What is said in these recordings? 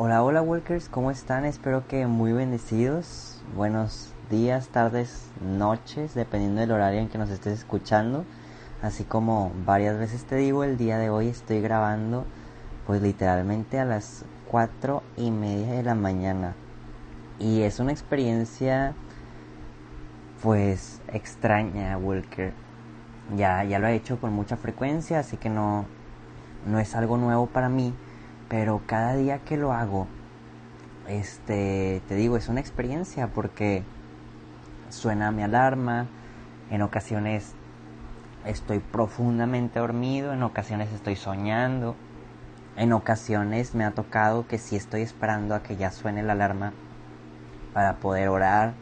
Hola, hola Walkers, ¿cómo están? Espero que muy bendecidos. Buenos días, tardes, noches, dependiendo del horario en que nos estés escuchando. Así como varias veces te digo, el día de hoy estoy grabando pues literalmente a las cuatro y media de la mañana. Y es una experiencia pues extraña, Walker. Ya, ya lo he hecho con mucha frecuencia, así que no, no es algo nuevo para mí pero cada día que lo hago, este, te digo, es una experiencia porque suena mi alarma, en ocasiones estoy profundamente dormido, en ocasiones estoy soñando, en ocasiones me ha tocado que si estoy esperando a que ya suene la alarma para poder orar.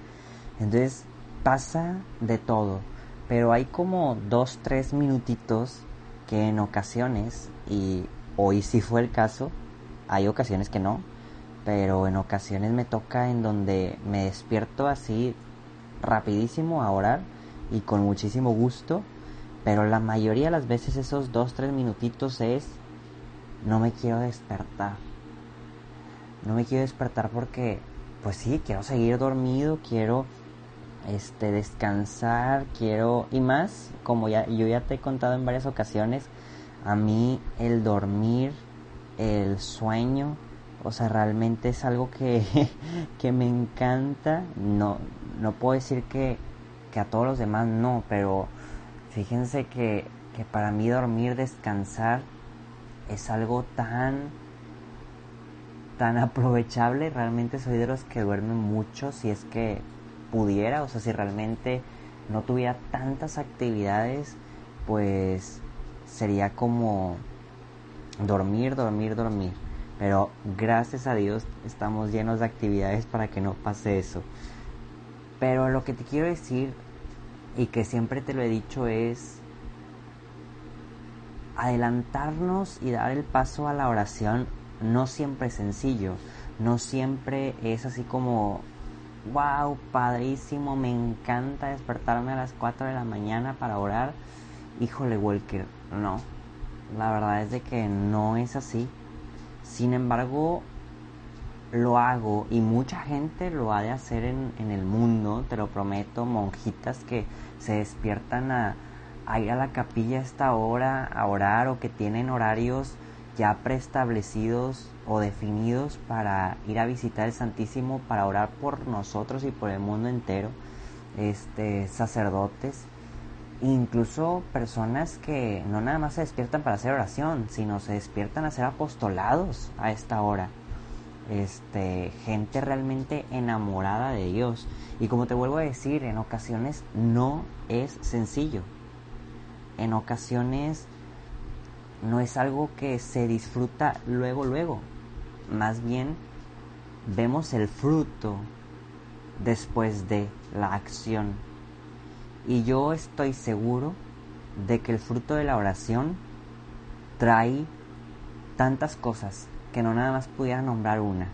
Entonces pasa de todo, pero hay como dos, tres minutitos que en ocasiones, y Hoy sí fue el caso, hay ocasiones que no, pero en ocasiones me toca en donde me despierto así rapidísimo a orar y con muchísimo gusto, pero la mayoría de las veces esos dos, tres minutitos es no me quiero despertar. No me quiero despertar porque, pues sí, quiero seguir dormido, quiero este descansar, quiero y más, como ya yo ya te he contado en varias ocasiones, a mí el dormir, el sueño, o sea, realmente es algo que, que me encanta. No, no puedo decir que, que, a todos los demás no, pero fíjense que, que para mí dormir, descansar, es algo tan tan aprovechable. Realmente soy de los que duermen mucho si es que pudiera, o sea, si realmente no tuviera tantas actividades, pues sería como dormir, dormir, dormir. Pero gracias a Dios estamos llenos de actividades para que no pase eso. Pero lo que te quiero decir y que siempre te lo he dicho es adelantarnos y dar el paso a la oración no siempre es sencillo, no siempre es así como wow, padrísimo, me encanta despertarme a las 4 de la mañana para orar. Híjole, Walker, no, la verdad es de que no es así. Sin embargo, lo hago y mucha gente lo ha de hacer en, en el mundo, te lo prometo, monjitas que se despiertan a, a, ir a la capilla a esta hora a orar o que tienen horarios ya preestablecidos o definidos para ir a visitar el Santísimo para orar por nosotros y por el mundo entero, este sacerdotes incluso personas que no nada más se despiertan para hacer oración, sino se despiertan a ser apostolados a esta hora. Este, gente realmente enamorada de Dios. Y como te vuelvo a decir, en ocasiones no es sencillo. En ocasiones no es algo que se disfruta luego, luego. Más bien vemos el fruto después de la acción y yo estoy seguro de que el fruto de la oración trae tantas cosas que no nada más pudiera nombrar una.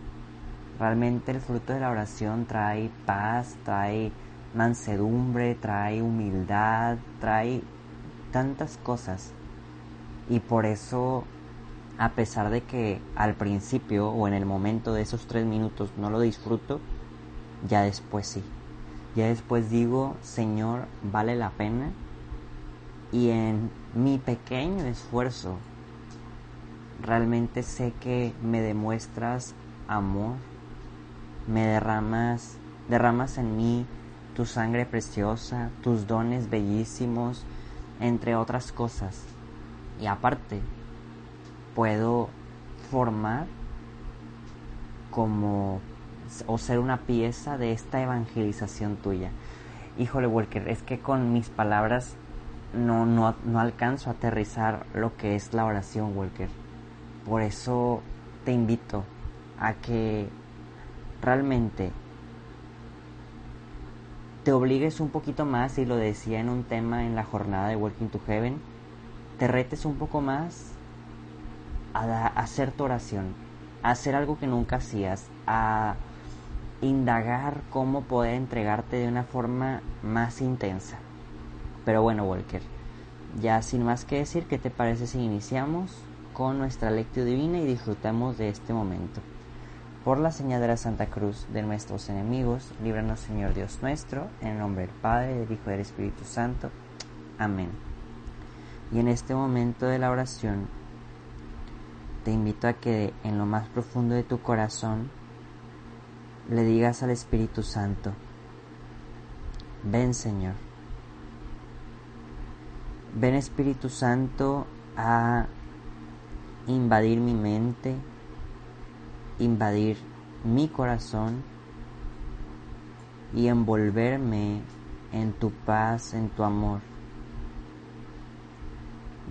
Realmente el fruto de la oración trae paz, trae mansedumbre, trae humildad, trae tantas cosas. Y por eso, a pesar de que al principio o en el momento de esos tres minutos no lo disfruto, ya después sí. Ya después digo, Señor, vale la pena. Y en mi pequeño esfuerzo, realmente sé que me demuestras amor, me derramas, derramas en mí tu sangre preciosa, tus dones bellísimos, entre otras cosas. Y aparte, puedo formar como o ser una pieza de esta evangelización tuya. Híjole, Walker, es que con mis palabras no, no, no alcanzo a aterrizar lo que es la oración, Walker. Por eso te invito a que realmente te obligues un poquito más, y lo decía en un tema en la jornada de Working to Heaven, te retes un poco más a, hacer tu oración, a hacer algo que nunca hacías, a indagar cómo poder entregarte de una forma más intensa. Pero bueno, Walker, ya sin más que decir, ¿qué te parece si iniciamos con nuestra lectura divina y disfrutamos de este momento? Por la señal de la Santa Cruz de nuestros enemigos, líbranos Señor Dios nuestro, en el nombre del Padre, del Hijo y del Espíritu Santo. Amén. Y en este momento de la oración, te invito a que en lo más profundo de tu corazón le digas al Espíritu Santo, ven Señor. Ven Espíritu Santo a invadir mi mente, invadir mi corazón y envolverme en tu paz, en tu amor.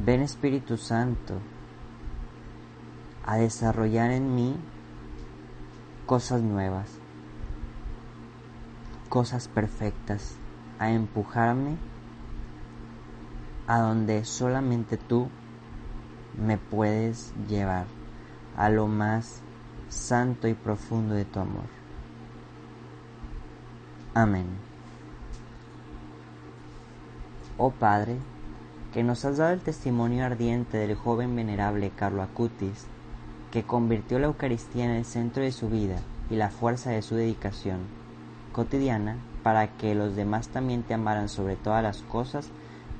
Ven Espíritu Santo a desarrollar en mí cosas nuevas, cosas perfectas, a empujarme a donde solamente tú me puedes llevar a lo más santo y profundo de tu amor. Amén. Oh Padre, que nos has dado el testimonio ardiente del joven venerable Carlo Acutis, que convirtió la Eucaristía en el centro de su vida y la fuerza de su dedicación cotidiana para que los demás también te amaran sobre todas las cosas,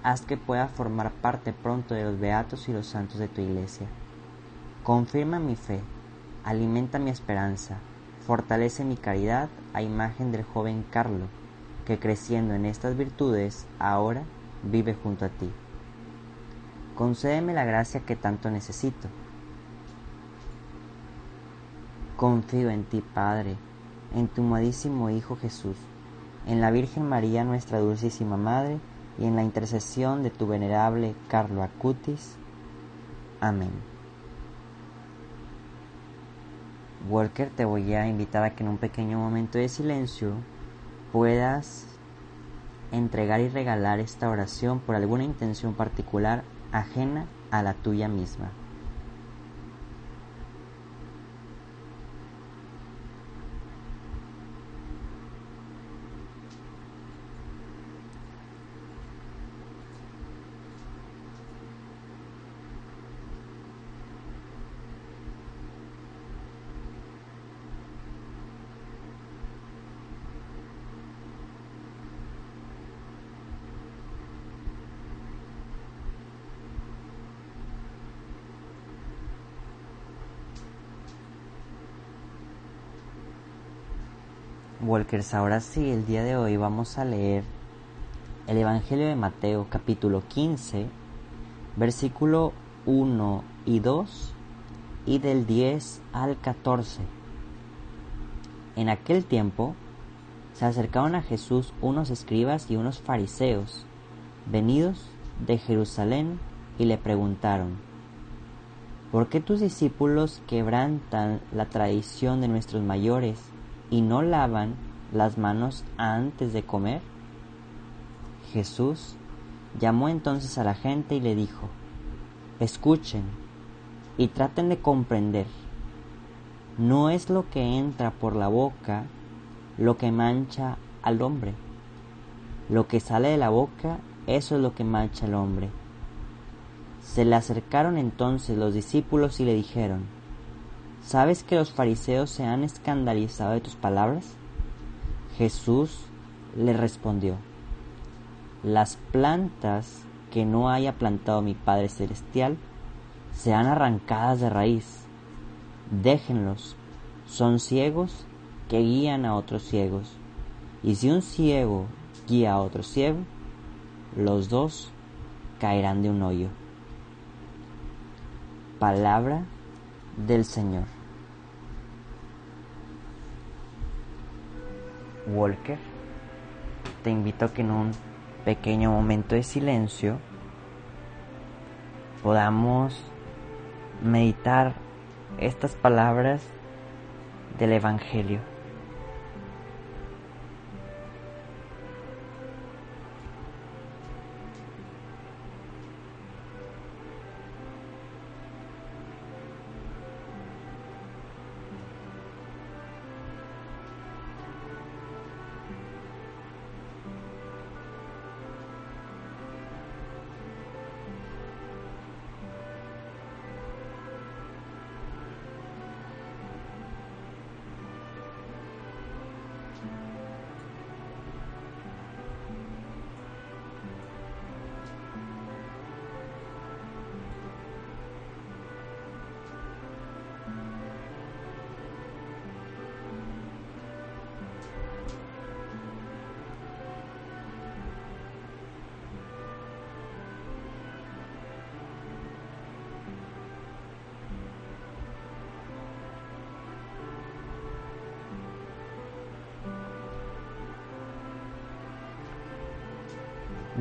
haz que pueda formar parte pronto de los beatos y los santos de tu iglesia. Confirma mi fe, alimenta mi esperanza, fortalece mi caridad a imagen del joven Carlo, que creciendo en estas virtudes ahora vive junto a ti. Concédeme la gracia que tanto necesito. Confío en ti, Padre, en tu amadísimo Hijo Jesús, en la Virgen María, nuestra dulcísima Madre, y en la intercesión de tu venerable Carlo Acutis. Amén. Walker, te voy a invitar a que en un pequeño momento de silencio puedas entregar y regalar esta oración por alguna intención particular ajena a la tuya misma. Ahora sí, el día de hoy vamos a leer el Evangelio de Mateo capítulo 15, versículo 1 y 2 y del 10 al 14. En aquel tiempo se acercaron a Jesús unos escribas y unos fariseos, venidos de Jerusalén, y le preguntaron, ¿por qué tus discípulos quebrantan la tradición de nuestros mayores y no lavan las manos antes de comer? Jesús llamó entonces a la gente y le dijo, escuchen y traten de comprender. No es lo que entra por la boca lo que mancha al hombre. Lo que sale de la boca, eso es lo que mancha al hombre. Se le acercaron entonces los discípulos y le dijeron, ¿Sabes que los fariseos se han escandalizado de tus palabras? Jesús le respondió, Las plantas que no haya plantado mi Padre Celestial sean arrancadas de raíz. Déjenlos, son ciegos que guían a otros ciegos. Y si un ciego guía a otro ciego, los dos caerán de un hoyo. Palabra del Señor. Walker, te invito a que en un pequeño momento de silencio podamos meditar estas palabras del Evangelio.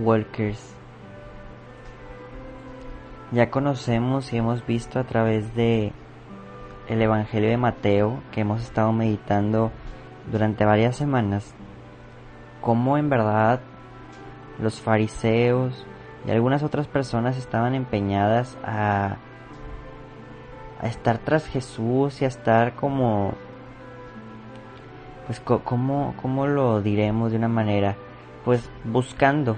Walkers. Ya conocemos y hemos visto a través de el Evangelio de Mateo que hemos estado meditando durante varias semanas cómo en verdad los fariseos y algunas otras personas estaban empeñadas a, a estar tras Jesús y a estar como pues cómo, cómo lo diremos de una manera pues buscando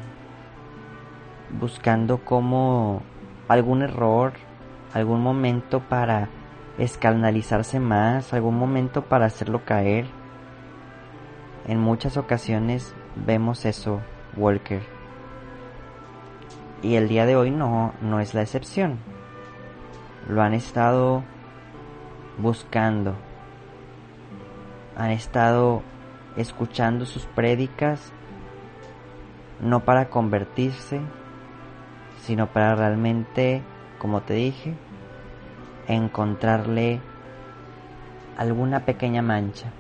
buscando como algún error algún momento para escandalizarse más algún momento para hacerlo caer. En muchas ocasiones vemos eso Walker. Y el día de hoy no no es la excepción. Lo han estado buscando. Han estado escuchando sus prédicas no para convertirse, sino para realmente, como te dije, encontrarle alguna pequeña mancha.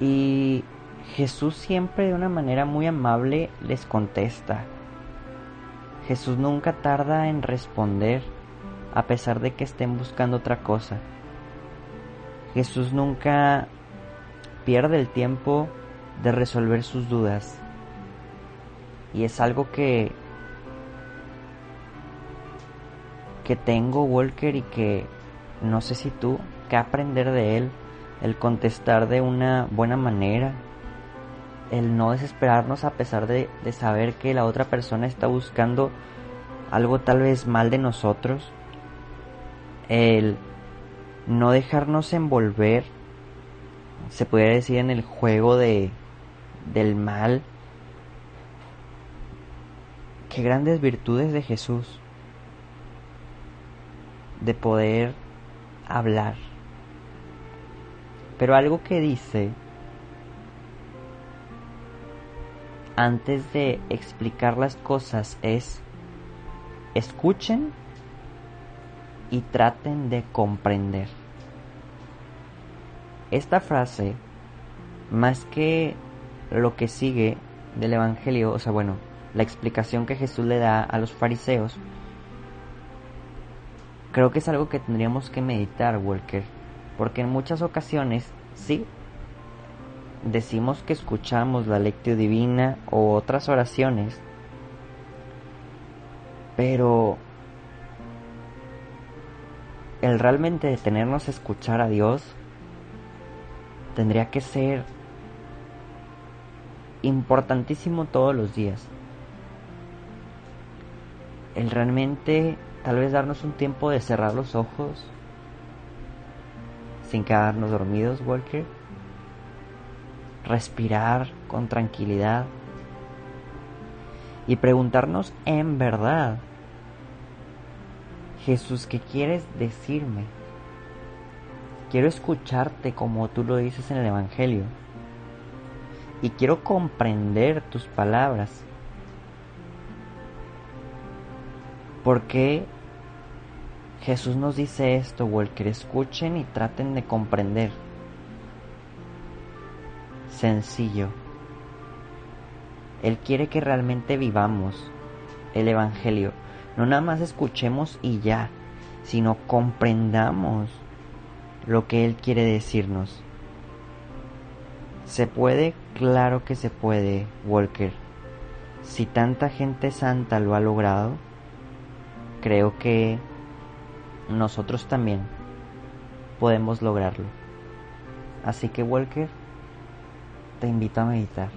Y Jesús siempre de una manera muy amable les contesta. Jesús nunca tarda en responder a pesar de que estén buscando otra cosa. Jesús nunca pierde el tiempo de resolver sus dudas. Y es algo que que tengo Walker y que no sé si tú que aprender de él, el contestar de una buena manera, el no desesperarnos a pesar de, de saber que la otra persona está buscando algo tal vez mal de nosotros, el no dejarnos envolver, se puede decir, en el juego de, del mal. Qué grandes virtudes de Jesús de poder hablar. Pero algo que dice antes de explicar las cosas es escuchen y traten de comprender. Esta frase, más que lo que sigue del Evangelio, o sea, bueno, la explicación que Jesús le da a los fariseos, creo que es algo que tendríamos que meditar, Walker, porque en muchas ocasiones, sí, decimos que escuchamos la lectio divina o otras oraciones, pero el realmente detenernos a escuchar a Dios tendría que ser importantísimo todos los días. El realmente tal vez darnos un tiempo de cerrar los ojos sin quedarnos dormidos, Walker. Respirar con tranquilidad y preguntarnos en verdad Jesús, ¿qué quieres decirme? Quiero escucharte como tú lo dices en el Evangelio. Y quiero comprender tus palabras. ¿Por qué Jesús nos dice esto, Walker? Escuchen y traten de comprender. Sencillo. Él quiere que realmente vivamos el Evangelio no nada más escuchemos y ya, sino comprendamos lo que Él quiere decirnos. ¿Se puede? Claro que se puede, Walker. Si tanta gente santa lo ha logrado, creo que nosotros también podemos lograrlo. Así que, Walker, te invito a meditar.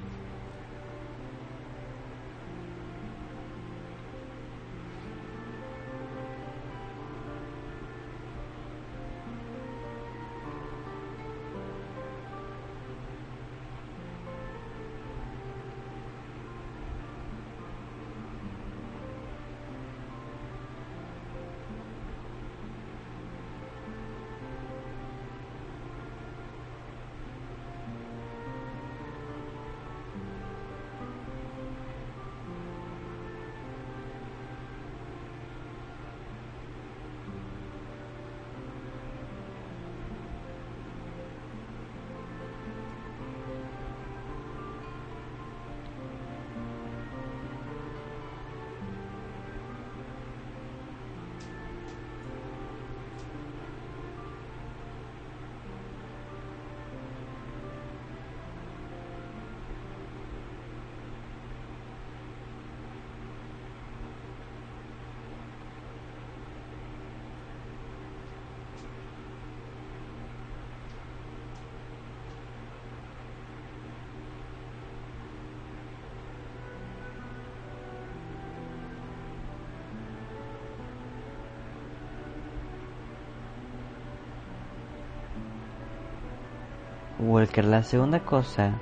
Walker, la segunda cosa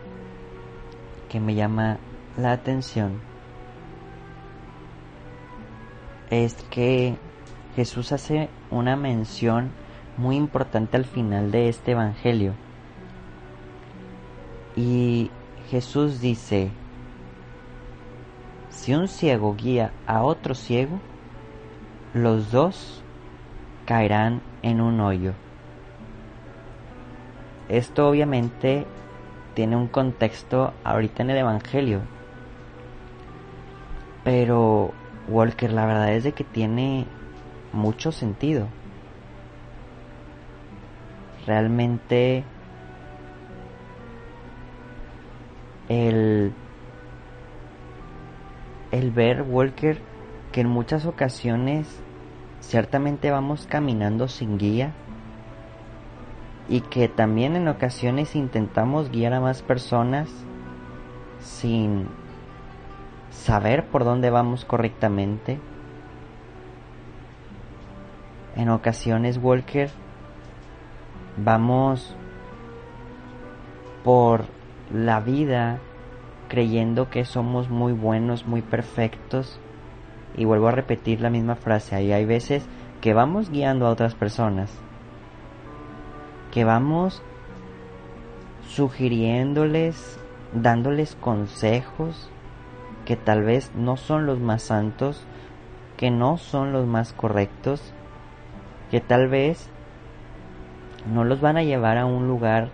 que me llama la atención es que Jesús hace una mención muy importante al final de este Evangelio. Y Jesús dice, si un ciego guía a otro ciego, los dos caerán en un hoyo. Esto obviamente tiene un contexto ahorita en el Evangelio. Pero Walker, la verdad es de que tiene mucho sentido. Realmente el el ver Walker que en muchas ocasiones ciertamente vamos caminando sin guía y que también en ocasiones intentamos guiar a más personas sin saber por dónde vamos correctamente. En ocasiones, Walker, vamos por la vida creyendo que somos muy buenos, muy perfectos. Y vuelvo a repetir la misma frase, ahí hay veces que vamos guiando a otras personas que vamos sugiriéndoles, dándoles consejos que tal vez no son los más santos, que no son los más correctos, que tal vez no los van a llevar a un lugar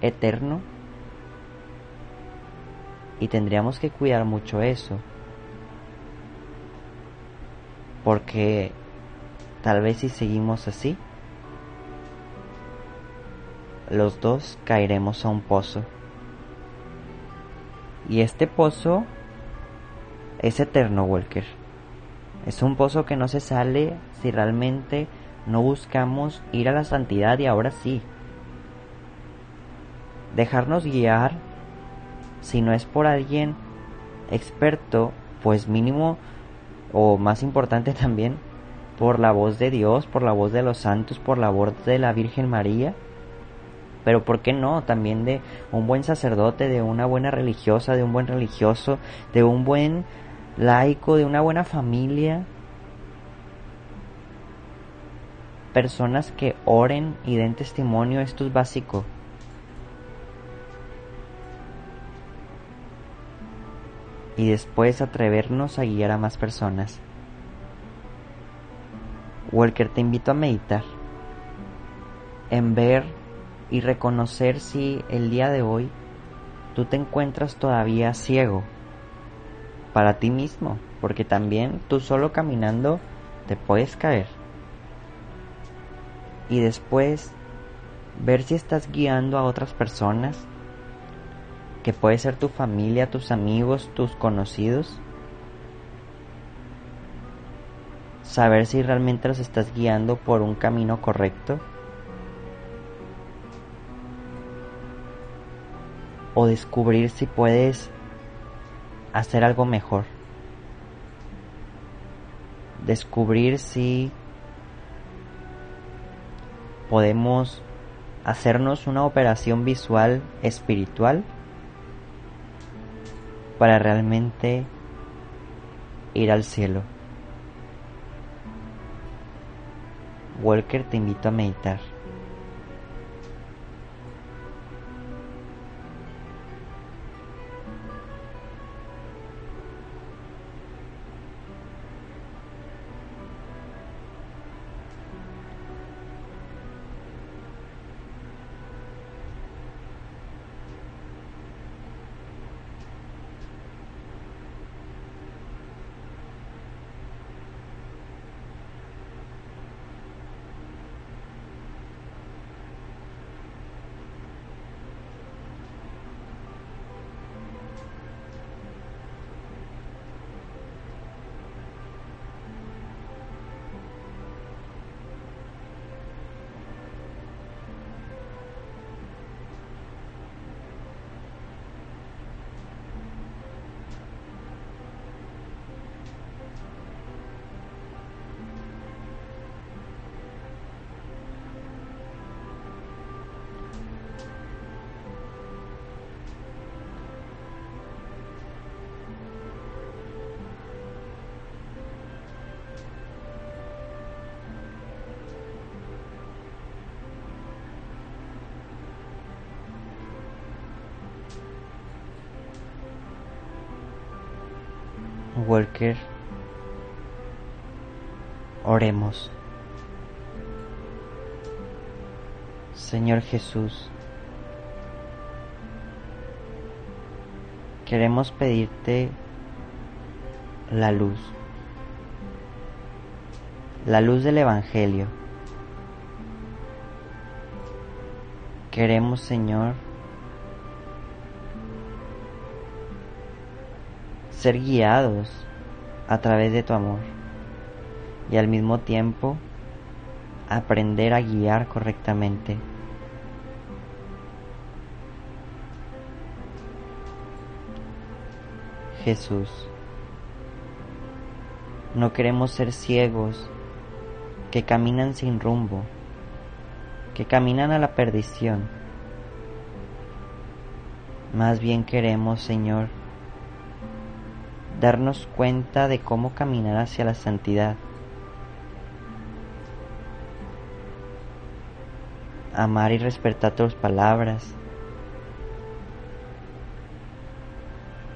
eterno. Y tendríamos que cuidar mucho eso. Porque tal vez si seguimos así, los dos caeremos a un pozo. Y este pozo es eterno, Walker. Es un pozo que no se sale si realmente no buscamos ir a la santidad y ahora sí. Dejarnos guiar, si no es por alguien experto, pues mínimo o más importante también, por la voz de Dios, por la voz de los santos, por la voz de la Virgen María pero ¿por qué no? También de un buen sacerdote, de una buena religiosa, de un buen religioso, de un buen laico, de una buena familia. Personas que oren y den testimonio, esto es básico. Y después atrevernos a guiar a más personas. Walker, te invito a meditar en ver y reconocer si el día de hoy tú te encuentras todavía ciego para ti mismo, porque también tú solo caminando te puedes caer. Y después ver si estás guiando a otras personas, que puede ser tu familia, tus amigos, tus conocidos. Saber si realmente los estás guiando por un camino correcto. O descubrir si puedes hacer algo mejor. Descubrir si podemos hacernos una operación visual espiritual para realmente ir al cielo. Walker te invito a meditar. Walker, oremos. Señor Jesús, queremos pedirte la luz, la luz del Evangelio. Queremos, Señor, ser guiados a través de tu amor y al mismo tiempo aprender a guiar correctamente. Jesús, no queremos ser ciegos que caminan sin rumbo, que caminan a la perdición. Más bien queremos, Señor, darnos cuenta de cómo caminar hacia la santidad. Amar y respetar tus palabras.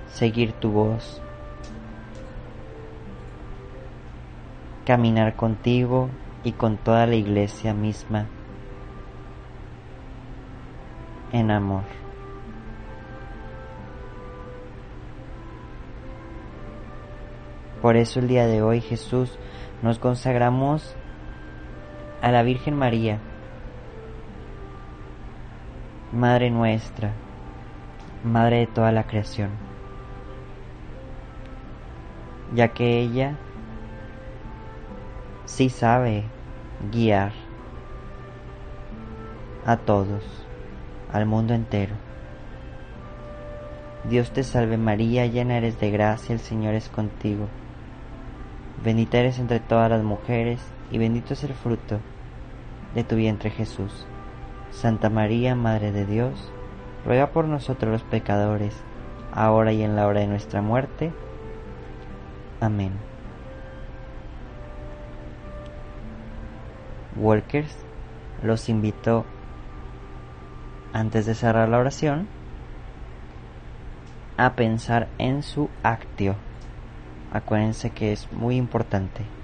Seguir tu voz. Caminar contigo y con toda la iglesia misma en amor. Por eso el día de hoy Jesús nos consagramos a la Virgen María, Madre nuestra, Madre de toda la creación, ya que ella sí sabe guiar a todos, al mundo entero. Dios te salve María, llena eres de gracia, el Señor es contigo. Bendita eres entre todas las mujeres, y bendito es el fruto de tu vientre Jesús. Santa María, Madre de Dios, ruega por nosotros los pecadores, ahora y en la hora de nuestra muerte. Amén. Walkers los invito, antes de cerrar la oración, a pensar en su actio. Acuérdense que es muy importante.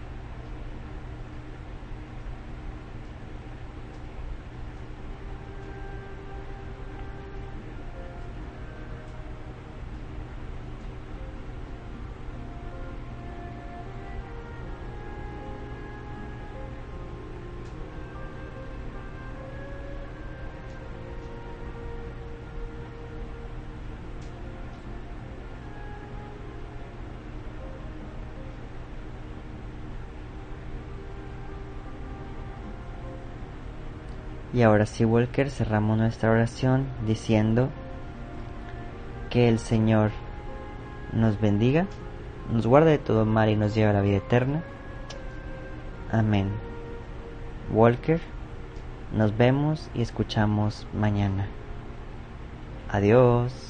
Y ahora sí, Walker, cerramos nuestra oración diciendo que el Señor nos bendiga, nos guarde de todo mal y nos lleve a la vida eterna. Amén. Walker, nos vemos y escuchamos mañana. Adiós.